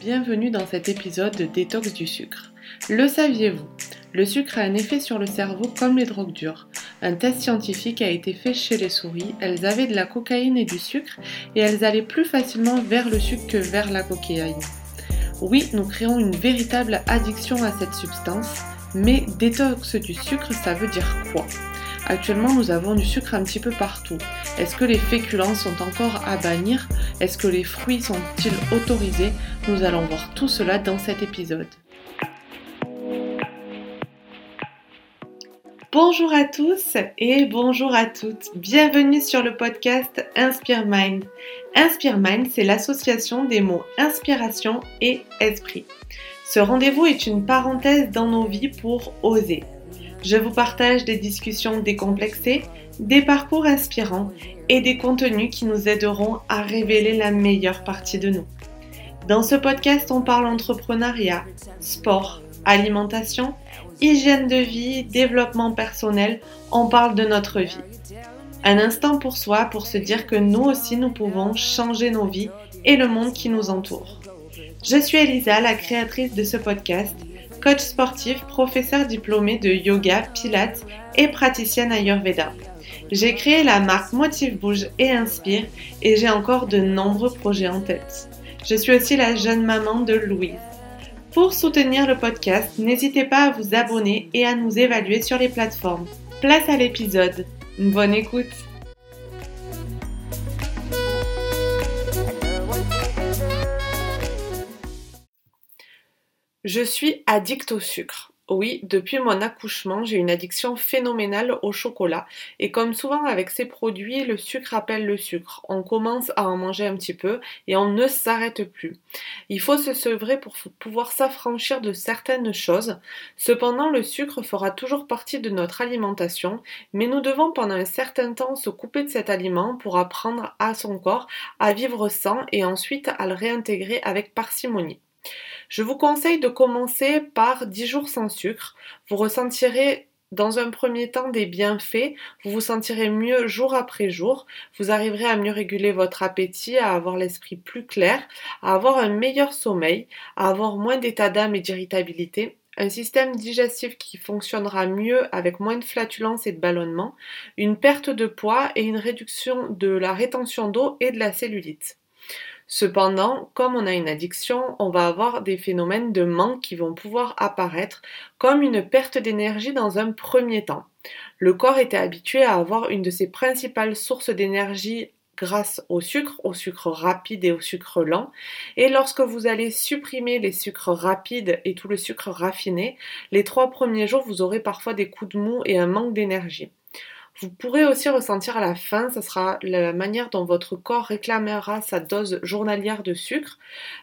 bienvenue dans cet épisode de Détox du sucre. Le saviez-vous? Le sucre a un effet sur le cerveau comme les drogues dures. Un test scientifique a été fait chez les souris, elles avaient de la cocaïne et du sucre et elles allaient plus facilement vers le sucre que vers la cocaïne. Oui, nous créons une véritable addiction à cette substance, mais détox du sucre, ça veut dire quoi? Actuellement, nous avons du sucre un petit peu partout. Est-ce que les féculents sont encore à bannir? Est-ce que les fruits sont-ils autorisés? Nous allons voir tout cela dans cet épisode. Bonjour à tous et bonjour à toutes. Bienvenue sur le podcast Inspire Mind. Inspire Mind, c'est l'association des mots inspiration et esprit. Ce rendez-vous est une parenthèse dans nos vies pour oser je vous partage des discussions décomplexées, des parcours inspirants et des contenus qui nous aideront à révéler la meilleure partie de nous. Dans ce podcast, on parle entrepreneuriat, sport, alimentation, hygiène de vie, développement personnel, on parle de notre vie. Un instant pour soi pour se dire que nous aussi nous pouvons changer nos vies et le monde qui nous entoure. Je suis Elisa, la créatrice de ce podcast coach sportif, professeur diplômé de yoga, pilates et praticienne Ayurveda. J'ai créé la marque Motive Bouge et Inspire et j'ai encore de nombreux projets en tête. Je suis aussi la jeune maman de Louise. Pour soutenir le podcast, n'hésitez pas à vous abonner et à nous évaluer sur les plateformes. Place à l'épisode. Bonne écoute Je suis addict au sucre. Oui, depuis mon accouchement, j'ai une addiction phénoménale au chocolat. Et comme souvent avec ces produits, le sucre appelle le sucre. On commence à en manger un petit peu et on ne s'arrête plus. Il faut se sevrer pour pouvoir s'affranchir de certaines choses. Cependant, le sucre fera toujours partie de notre alimentation, mais nous devons pendant un certain temps se couper de cet aliment pour apprendre à son corps à vivre sans et ensuite à le réintégrer avec parcimonie. Je vous conseille de commencer par 10 jours sans sucre. Vous ressentirez dans un premier temps des bienfaits, vous vous sentirez mieux jour après jour, vous arriverez à mieux réguler votre appétit, à avoir l'esprit plus clair, à avoir un meilleur sommeil, à avoir moins d'état d'âme et d'irritabilité, un système digestif qui fonctionnera mieux avec moins de flatulence et de ballonnement, une perte de poids et une réduction de la rétention d'eau et de la cellulite. Cependant, comme on a une addiction, on va avoir des phénomènes de manque qui vont pouvoir apparaître comme une perte d'énergie dans un premier temps. Le corps était habitué à avoir une de ses principales sources d'énergie grâce au sucre, au sucre rapide et au sucre lent. Et lorsque vous allez supprimer les sucres rapides et tout le sucre raffiné, les trois premiers jours, vous aurez parfois des coups de mou et un manque d'énergie. Vous pourrez aussi ressentir à la fin, ce sera la manière dont votre corps réclamera sa dose journalière de sucre.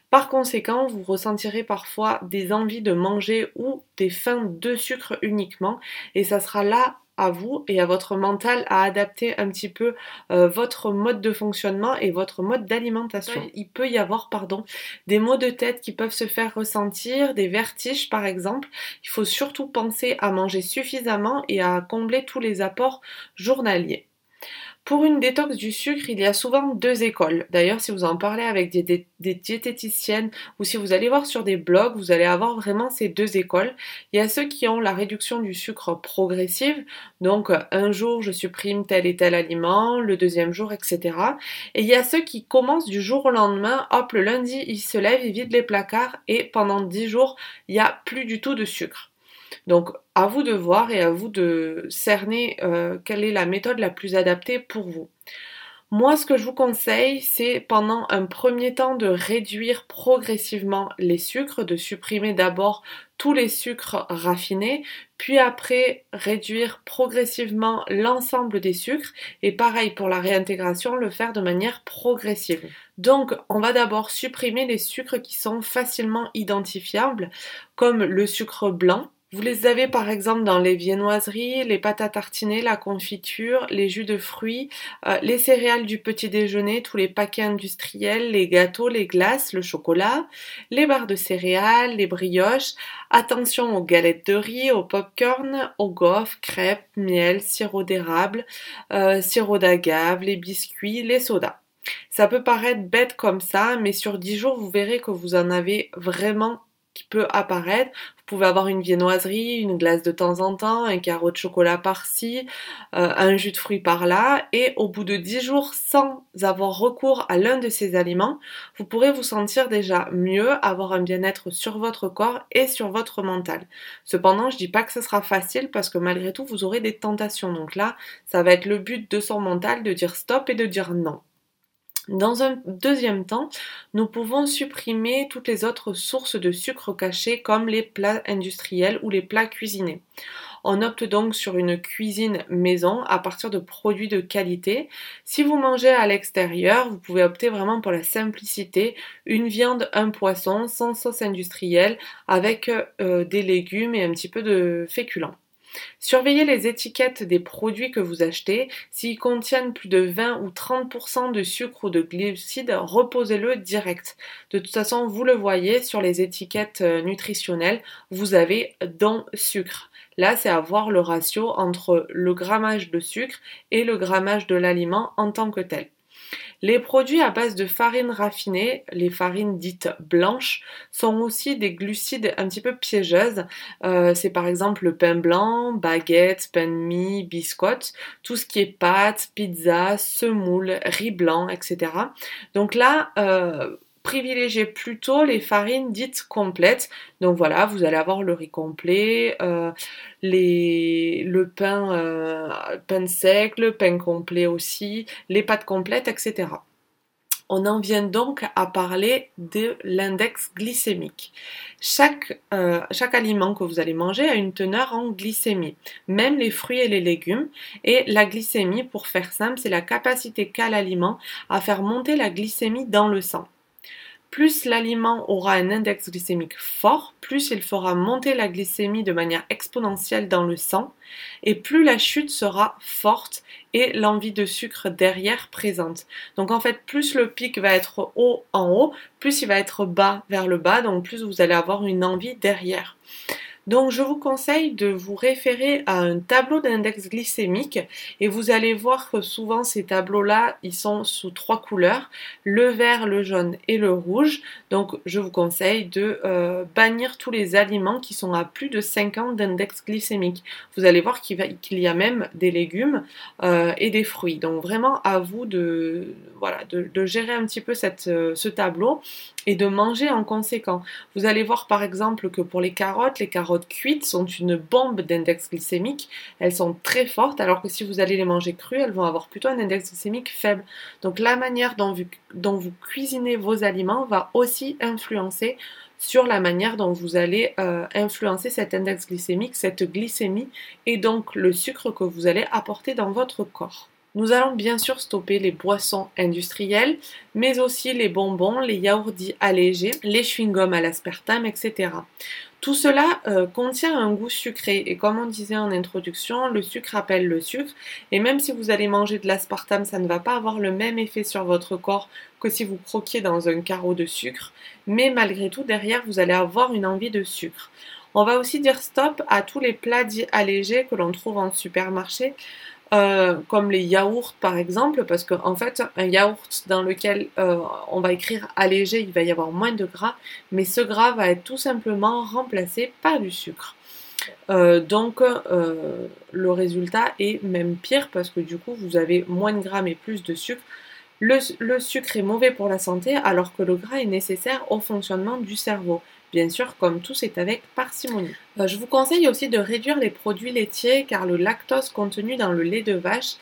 Par conséquent, vous ressentirez parfois des envies de manger ou des faims de sucre uniquement et ça sera là à vous et à votre mental à adapter un petit peu euh, votre mode de fonctionnement et votre mode d'alimentation. Il peut y avoir pardon, des maux de tête qui peuvent se faire ressentir, des vertiges par exemple. Il faut surtout penser à manger suffisamment et à combler tous les apports journaliers. Pour une détox du sucre, il y a souvent deux écoles. D'ailleurs, si vous en parlez avec des, diététiciennes ou si vous allez voir sur des blogs, vous allez avoir vraiment ces deux écoles. Il y a ceux qui ont la réduction du sucre progressive, donc un jour je supprime tel et tel aliment, le deuxième jour, etc. Et il y a ceux qui commencent du jour au lendemain, hop, le lundi, ils se lèvent, ils vident les placards et pendant dix jours, il n'y a plus du tout de sucre. Donc à vous de voir et à vous de cerner euh, quelle est la méthode la plus adaptée pour vous. Moi, ce que je vous conseille, c'est pendant un premier temps de réduire progressivement les sucres, de supprimer d'abord tous les sucres raffinés, puis après réduire progressivement l'ensemble des sucres et pareil pour la réintégration, le faire de manière progressive. Donc, on va d'abord supprimer les sucres qui sont facilement identifiables, comme le sucre blanc, vous les avez par exemple dans les viennoiseries, les pâtes à tartiner, la confiture, les jus de fruits, euh, les céréales du petit déjeuner, tous les paquets industriels, les gâteaux, les glaces, le chocolat, les barres de céréales, les brioches. Attention aux galettes de riz, aux popcorn, aux gaufres, crêpes, miel, sirop d'érable, euh, sirop d'agave, les biscuits, les sodas. Ça peut paraître bête comme ça, mais sur 10 jours, vous verrez que vous en avez vraiment qui peut apparaître. Pouvez avoir une viennoiserie, une glace de temps en temps, un carreau de chocolat par-ci, euh, un jus de fruits par-là, et au bout de 10 jours, sans avoir recours à l'un de ces aliments, vous pourrez vous sentir déjà mieux, avoir un bien-être sur votre corps et sur votre mental. Cependant, je dis pas que ce sera facile parce que malgré tout, vous aurez des tentations. Donc là, ça va être le but de son mental de dire stop et de dire non. Dans un deuxième temps, nous pouvons supprimer toutes les autres sources de sucre caché comme les plats industriels ou les plats cuisinés. On opte donc sur une cuisine maison à partir de produits de qualité. Si vous mangez à l'extérieur, vous pouvez opter vraiment pour la simplicité, une viande, un poisson sans sauce industrielle avec euh, des légumes et un petit peu de féculents. Surveillez les étiquettes des produits que vous achetez. S'ils contiennent plus de 20 ou 30% de sucre ou de glucides, reposez-le direct. De toute façon, vous le voyez sur les étiquettes euh, nutritionnelles, vous avez dans sucre. Là, c'est à voir le ratio entre le grammage de sucre et le grammage de l'aliment en tant que tel. Les produits à base de farine raffinée, les farines dites blanches, sont aussi des glucides un petit peu piégeuses. Euh, c'est par exemple le pain blanc, baguette, pain de mie, biscotte, tout ce qui est pâtes, pizza, semoule, riz blanc, etc. Donc là, euh, privilégiez plutôt les farines dites complètes. Donc voilà, vous allez avoir le riz complet, euh, le pain, euh, pain sec, le pain complet aussi, les pâtes complètes, etc. On en vient donc à parler de l'index glycémique. Chaque, euh, chaque, aliment que vous allez manger a une teneur en glycémie, même les fruits et les légumes. Et la glycémie, pour faire simple, c'est la capacité qu'a l'aliment à faire monter la glycémie dans le sang. Plus l'aliment aura un index glycémique fort, plus il fera monter la glycémie de manière exponentielle dans le sang, et plus la chute sera forte et l'envie de sucre derrière présente. Donc en fait, plus le pic va être haut en haut, plus il va être bas vers le bas, donc plus vous allez avoir une envie derrière. Donc je vous conseille de vous référer à un tableau d'index glycémique et vous allez voir que souvent ces tableaux-là, ils sont sous trois couleurs, le vert, le jaune et le rouge. Donc je vous conseille de euh, bannir tous les aliments qui sont à plus de 5 ans d'index glycémique. Vous allez voir qu'il y a même des légumes euh, et des fruits. Donc vraiment à vous de, voilà, de, gérer un petit peu euh, ce tableau et de manger en conséquent. Vous allez voir par exemple que pour les carottes, les carottes cuites sont une bombe d'index glycémique. Elles sont très fortes alors que si vous allez les manger crues, elles vont avoir plutôt un index glycémique faible. Donc la manière dont vous, dont vous cuisinez vos aliments va aussi influencer sur la manière dont vous allez euh, influencer cet index glycémique, cette glycémie et donc le sucre que vous allez apporter dans votre corps. Nous allons bien sûr stopper les boissons industrielles, mais aussi les bonbons, les yaourts dits allégés, les chewing-gums à l'aspartame, etc. Tout cela euh, contient un goût sucré et comme on disait en introduction, le sucre appelle le sucre et même si vous allez manger de l'aspartame, ça ne va pas avoir le même effet sur votre corps que si vous croquiez dans un carreau de sucre, mais malgré tout derrière vous allez avoir une envie de sucre. On va aussi dire stop à tous les plats dits allégés que l'on trouve en supermarché. Euh, comme les yaourts par exemple, parce qu'en en fait, un yaourt dans lequel euh, on va écrire allégé, il va y avoir moins de gras, mais ce gras va être tout simplement remplacé par du sucre. Euh, donc le résultat est même pire parce que du coup vous avez moins de gras mais plus de sucre. le sucre est mauvais pour la santé alors que le gras est nécessaire au fonctionnement du cerveau. Bien sûr, comme tout, c'est avec parcimonie. Euh, je vous conseille aussi de réduire les produits laitiers car le lactose contenu dans le lait de vache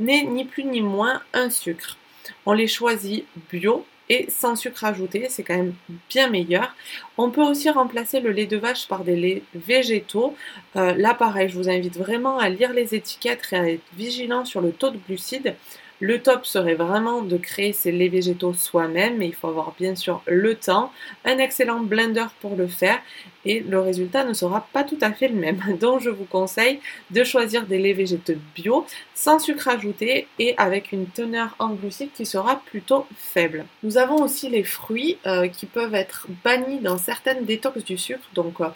n'est ni plus ni moins un sucre. On les choisit bio et sans sucre ajouté, c'est quand même bien meilleur. On peut aussi remplacer le lait de vache par des laits végétaux. Euh, là pareil, je vous invite vraiment à lire les étiquettes et à être vigilant sur le taux de glucides. Le top serait vraiment de créer ces laits végétaux soi-même, mais il faut avoir bien sûr le temps, un excellent blender pour le faire, et le résultat ne sera pas tout à fait le même. Donc je vous conseille de choisir des laits végétaux bio, sans sucre ajouté et avec une teneur en glucides qui sera plutôt faible. Nous avons aussi les fruits euh, qui peuvent être bannis dans certaines détox du sucre, donc euh,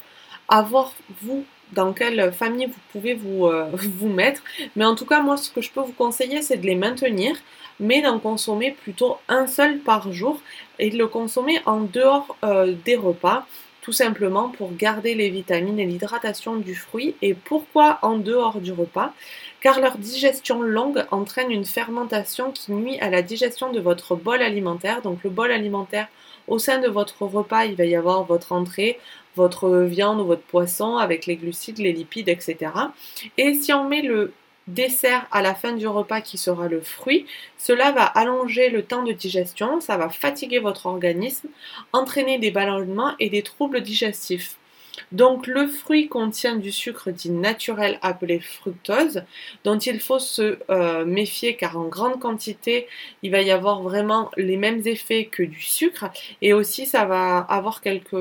avoir vous dans quelle famille vous pouvez vous, euh, vous mettre. Mais en tout cas, moi, ce que je peux vous conseiller, c'est de les maintenir, mais d'en consommer plutôt un seul par jour et de le consommer en dehors euh, des repas tout simplement pour garder les vitamines et l'hydratation du fruit. Et pourquoi en dehors du repas? Car leur digestion longue entraîne une fermentation qui nuit à la digestion de votre bol alimentaire. Donc le bol alimentaire, au sein de votre repas, il va y avoir votre entrée, votre viande ou votre poisson avec les glucides, les lipides, etc. Et si on met le dessert à la fin du repas qui sera le fruit, cela va allonger le temps de digestion, ça va fatiguer votre organisme, entraîner des ballonnements et des troubles digestifs. Donc le fruit contient du sucre dit naturel appelé fructose, dont il faut se euh, méfier car en grande quantité, il va y avoir vraiment les mêmes effets que du sucre et aussi ça va avoir quelques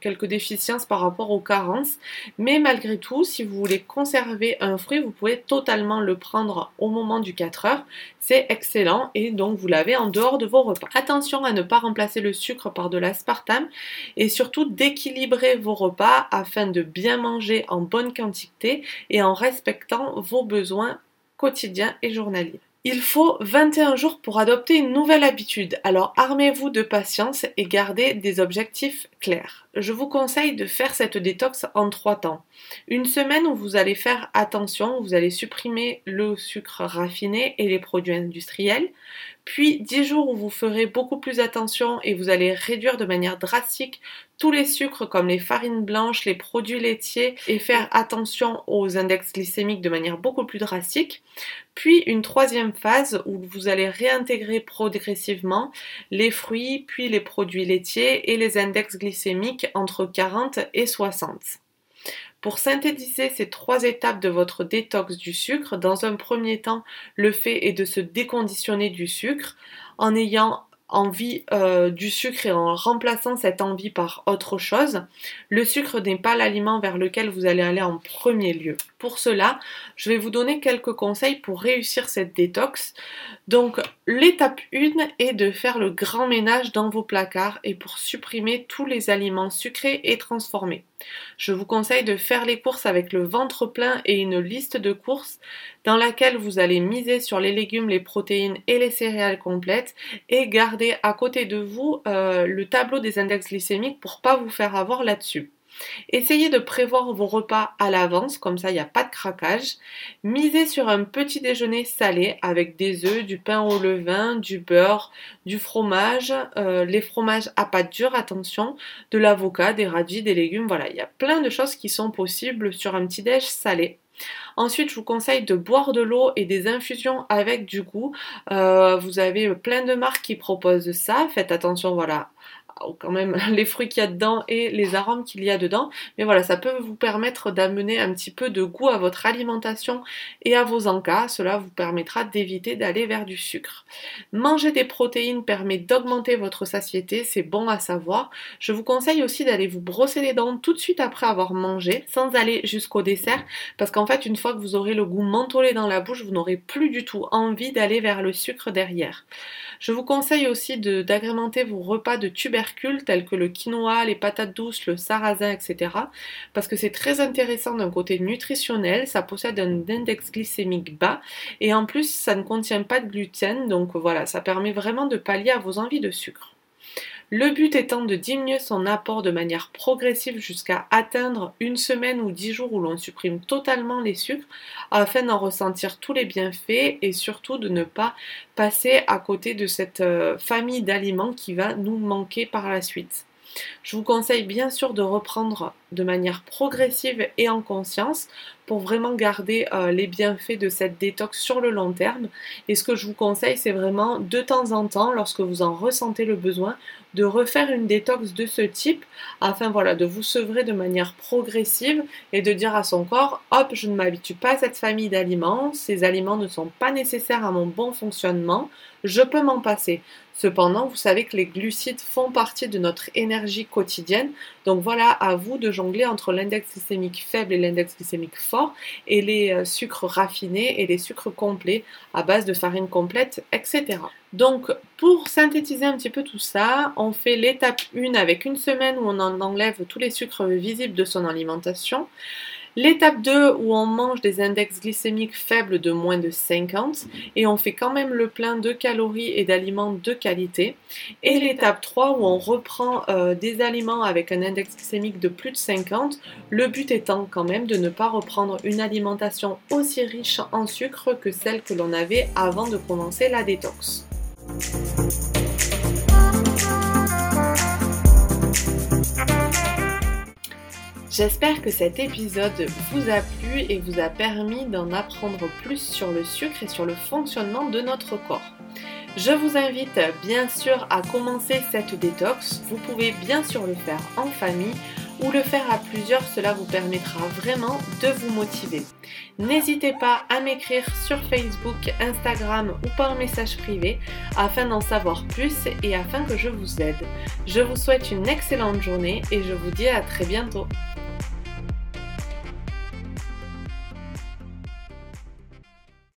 quelques déficiences par rapport aux carences. Mais malgré tout, si vous voulez conserver un fruit, vous pouvez totalement le prendre au moment du 4 heures. C'est excellent et donc vous l'avez en dehors de vos repas. Attention à ne pas remplacer le sucre par de l'aspartame et surtout d'équilibrer vos repas afin de bien manger en bonne quantité et en respectant vos besoins quotidiens et journaliers. Il faut 21 jours pour adopter une nouvelle habitude, alors armez-vous de patience et gardez des objectifs clairs. Je vous conseille de faire cette détox en trois temps. Une semaine où vous allez faire attention, vous allez supprimer le sucre raffiné et les produits industriels. Puis 10 jours où vous ferez beaucoup plus attention et vous allez réduire de manière drastique tous les sucres comme les farines blanches, les produits laitiers et faire attention aux index glycémiques de manière beaucoup plus drastique. Puis une troisième phase où vous allez réintégrer progressivement les fruits, puis les produits laitiers et les index glycémiques entre 40 et 60. Pour synthétiser ces trois étapes de votre détox du sucre, dans un premier temps, le fait est de se déconditionner du sucre en ayant envie euh, du sucre et en remplaçant cette envie par autre chose. Le sucre n'est pas l'aliment vers lequel vous allez aller en premier lieu. Pour cela, je vais vous donner quelques conseils pour réussir cette détox. Donc, l'étape 1 est de faire le grand ménage dans vos placards et pour supprimer tous les aliments sucrés et transformés. Je vous conseille de faire les courses avec le ventre plein et une liste de courses dans laquelle vous allez miser sur les légumes, les protéines et les céréales complètes et garder à côté de vous euh, le tableau des index glycémiques pour pas vous faire avoir là-dessus. Essayez de prévoir vos repas à l'avance, comme ça il n'y a pas de craquage. Misez sur un petit déjeuner salé avec des œufs, du pain au levain, du beurre, du fromage, euh, les fromages à pâte dure, attention, de l'avocat, des radis, des légumes, voilà, il y a plein de choses qui sont possibles sur un petit déj salé. Ensuite, je vous conseille de boire de l'eau et des infusions avec du goût. Euh, vous avez plein de marques qui proposent ça. Faites attention, voilà, quand même les fruits qu'il y a dedans et les arômes qu'il y a dedans. Mais voilà, ça peut vous permettre d'amener un petit peu de goût à votre alimentation et à vos encas. Cela vous permettra d'éviter d'aller vers du sucre. Manger des protéines permet d'augmenter votre satiété, c'est bon à savoir. Je vous conseille aussi d'aller vous brosser les dents tout de suite après avoir mangé, sans aller jusqu'au dessert, parce qu'en fait, une fois que vous aurez le goût mentholé dans la bouche, vous n'aurez plus du tout envie d'aller vers le sucre derrière. Je vous conseille aussi d'agrémenter vos repas de tels que le quinoa, les patates douces, le sarrasin, etc. Parce que c'est très intéressant d'un côté nutritionnel, ça possède un index glycémique bas et en plus ça ne contient pas de gluten, donc voilà, ça permet vraiment de pallier à vos envies de sucre. Le but étant de diminuer son apport de manière progressive jusqu'à atteindre une semaine ou dix jours où l'on supprime totalement les sucres afin d'en ressentir tous les bienfaits et surtout de ne pas passer à côté de cette euh, famille d'aliments qui va nous manquer par la suite. Je vous conseille bien sûr de reprendre de manière progressive et en conscience pour vraiment garder euh, les bienfaits de cette détox sur le long terme. Et ce que je vous conseille, c'est vraiment de temps en temps, lorsque vous en ressentez le besoin, de refaire une détox de ce type afin voilà, de vous sevrer de manière progressive et de dire à son corps hop, je ne m'habitue pas à cette famille d'aliments, ces aliments ne sont pas nécessaires à mon bon fonctionnement, je peux m'en passer. Cependant, vous savez que les glucides font partie de notre énergie quotidienne, donc voilà à vous de jongler entre l'index glycémique faible et l'index glycémique fort, et les euh, sucres raffinés et les sucres complets à base de farine complète, etc. Donc, pour synthétiser un petit peu tout ça, on fait l'étape 1 avec une semaine où on en enlève tous les sucres visibles de son alimentation. L'étape 2 où on mange des index glycémiques faibles de moins de 50 et on fait quand même le plein de calories et d'aliments de qualité. Et l'étape 3 où on reprend euh, des aliments avec un index glycémique de plus de 50, le but étant quand même de ne pas reprendre une alimentation aussi riche en sucre que celle que l'on avait avant de commencer la détox. J'espère que cet épisode vous a plu et vous a permis d'en apprendre plus sur le sucre et sur le fonctionnement de notre corps. Je vous invite bien sûr à commencer cette détox. Vous pouvez bien sûr le faire en famille ou le faire à plusieurs, cela vous permettra vraiment de vous motiver. N'hésitez pas à m'écrire sur Facebook, Instagram ou par message privé afin d'en savoir plus et afin que je vous aide. Je vous souhaite une excellente journée et je vous dis à très bientôt.